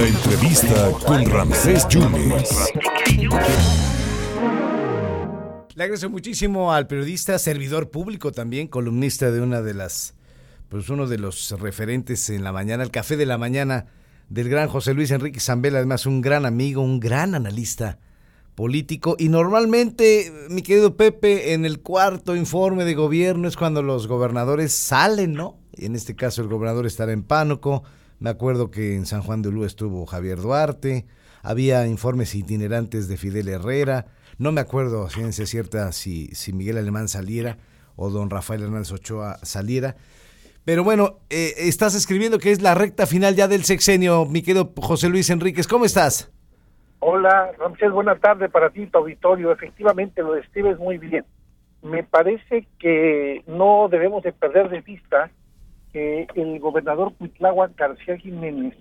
La entrevista con Ramsés Yunes. Le agradezco muchísimo al periodista, servidor público también, columnista de una de las, pues uno de los referentes en la mañana, el café de la mañana del gran José Luis Enrique Zambel, además un gran amigo, un gran analista político. Y normalmente, mi querido Pepe, en el cuarto informe de gobierno es cuando los gobernadores salen, ¿no? Y en este caso el gobernador estará en Pánuco. Me acuerdo que en San Juan de Ulúa estuvo Javier Duarte. Había informes itinerantes de Fidel Herrera. No me acuerdo a ciencia cierta si, si Miguel Alemán saliera o don Rafael Hernández Ochoa saliera. Pero bueno, eh, estás escribiendo que es la recta final ya del sexenio, mi querido José Luis Enríquez. ¿Cómo estás? Hola, Ramsés, buena tarde para ti, tu auditorio. Efectivamente, lo describes muy bien. Me parece que no debemos de perder de vista que el gobernador Cuitláhuac García Jiménez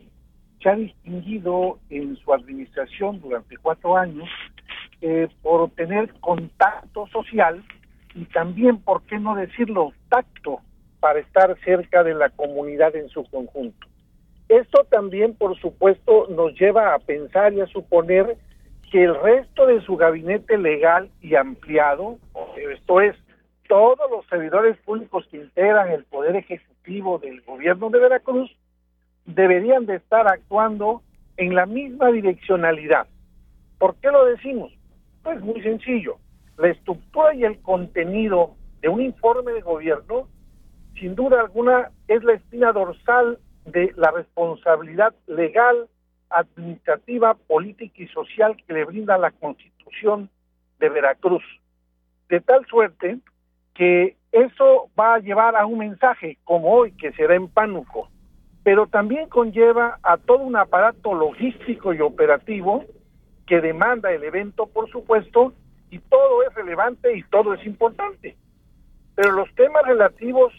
se ha distinguido en su administración durante cuatro años eh, por tener contacto social y también, por qué no decirlo, tacto para estar cerca de la comunidad en su conjunto. Esto también, por supuesto, nos lleva a pensar y a suponer que el resto de su gabinete legal y ampliado, esto es, todos los servidores públicos que integran el Poder Ejecutivo del Gobierno de Veracruz, deberían de estar actuando en la misma direccionalidad. ¿Por qué lo decimos? Pues muy sencillo. La estructura y el contenido de un informe de gobierno, sin duda alguna, es la espina dorsal de la responsabilidad legal, administrativa, política y social que le brinda la Constitución de Veracruz. De tal suerte que eso va a llevar a un mensaje como hoy que será en Pánuco, pero también conlleva a todo un aparato logístico y operativo que demanda el evento, por supuesto, y todo es relevante y todo es importante. Pero los temas relativos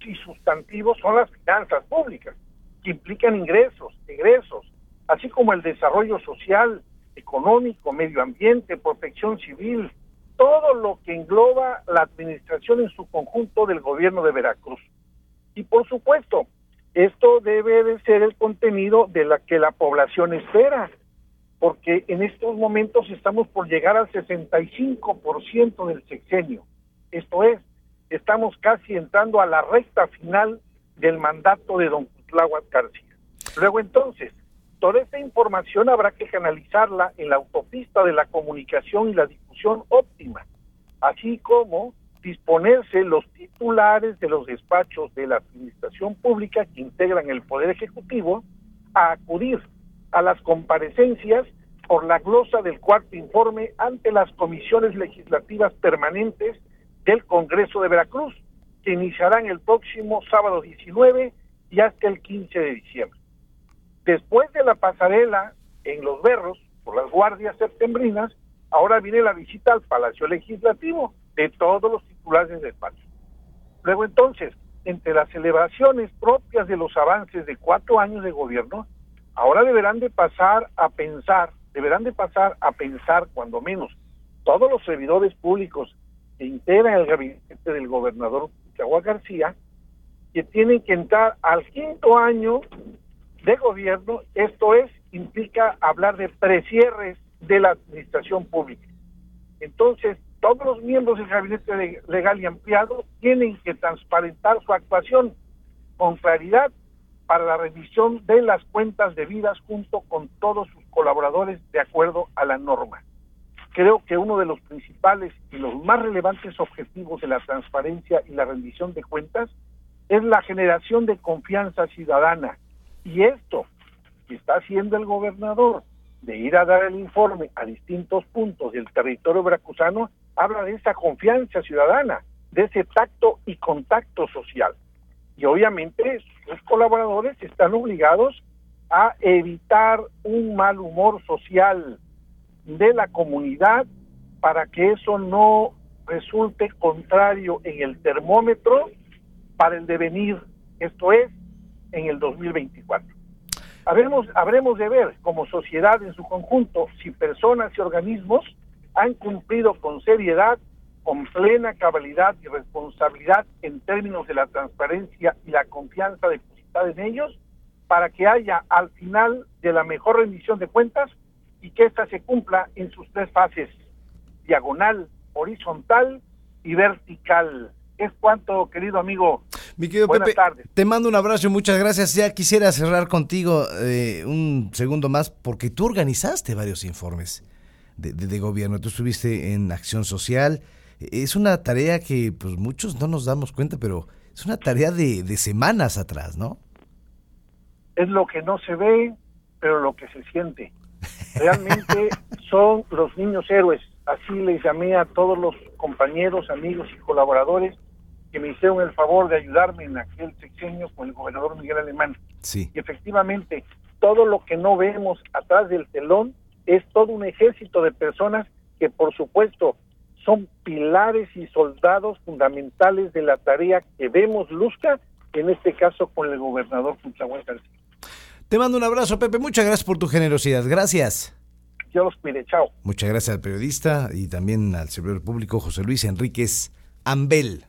y sustantivos son las finanzas públicas que implican ingresos, egresos, así como el desarrollo social, económico, medio ambiente, protección civil, todo lo que engloba la administración en su conjunto del gobierno de Veracruz. Y por supuesto, esto debe de ser el contenido de la que la población espera, porque en estos momentos estamos por llegar al 65% del sexenio. Esto es, estamos casi entrando a la recta final del mandato de don Tláhuac García. Luego entonces, toda esta información habrá que canalizarla en la autopista de la comunicación y la difusión óptima, así como disponerse los titulares de los despachos de la administración pública que integran el Poder Ejecutivo a acudir a las comparecencias por la glosa del cuarto informe ante las comisiones legislativas permanentes del Congreso de Veracruz, que iniciarán el próximo sábado 19 y hasta el 15 de diciembre. Después de la pasarela en Los Berros, por las guardias septembrinas, ahora viene la visita al Palacio Legislativo de todos los titulares del país. Luego entonces, entre las celebraciones propias de los avances de cuatro años de gobierno, ahora deberán de pasar a pensar, deberán de pasar a pensar cuando menos todos los servidores públicos que integran el gabinete del gobernador Chihuahua García, que tienen que entrar al quinto año de gobierno, esto es, implica hablar de precierres de la administración pública. Entonces, todos los miembros del gabinete legal y ampliado tienen que transparentar su actuación con claridad para la revisión de las cuentas debidas junto con todos sus colaboradores de acuerdo a la norma. Creo que uno de los principales y los más relevantes objetivos de la transparencia y la rendición de cuentas es la generación de confianza ciudadana. Y esto está haciendo el gobernador de ir a dar el informe a distintos puntos del territorio veracruzano, habla de esa confianza ciudadana, de ese tacto y contacto social. Y obviamente sus colaboradores están obligados a evitar un mal humor social de la comunidad para que eso no resulte contrario en el termómetro para el devenir, esto es, en el 2024. Habremos, habremos de ver como sociedad en su conjunto si personas y organismos han cumplido con seriedad, con plena cabalidad y responsabilidad en términos de la transparencia y la confianza depositada en ellos, para que haya al final de la mejor rendición de cuentas y que ésta se cumpla en sus tres fases, diagonal, horizontal y vertical. Es cuanto, querido amigo. Mi querido Buenas Pepe, tardes. te mando un abrazo y muchas gracias. Ya quisiera cerrar contigo eh, un segundo más porque tú organizaste varios informes de, de- de gobierno. Tú estuviste en acción social. Es una tarea que pues muchos no nos damos cuenta, pero es una tarea de, de semanas atrás, ¿no? Es lo que no se ve, pero lo que se siente. Realmente son los niños héroes. Así les llamé a todos los compañeros, amigos y colaboradores que me hicieron el favor de ayudarme en aquel sexenio con el gobernador Miguel Alemán. Sí. Y efectivamente, todo lo que no vemos atrás del telón es todo un ejército de personas que, por supuesto, son pilares y soldados fundamentales de la tarea que vemos luzca, en este caso con el gobernador Cuitlahuac García. Te mando un abrazo, Pepe. Muchas gracias por tu generosidad. Gracias. Yo los cuide, chao. Muchas gracias al periodista y también al servidor público José Luis Enríquez Ambel.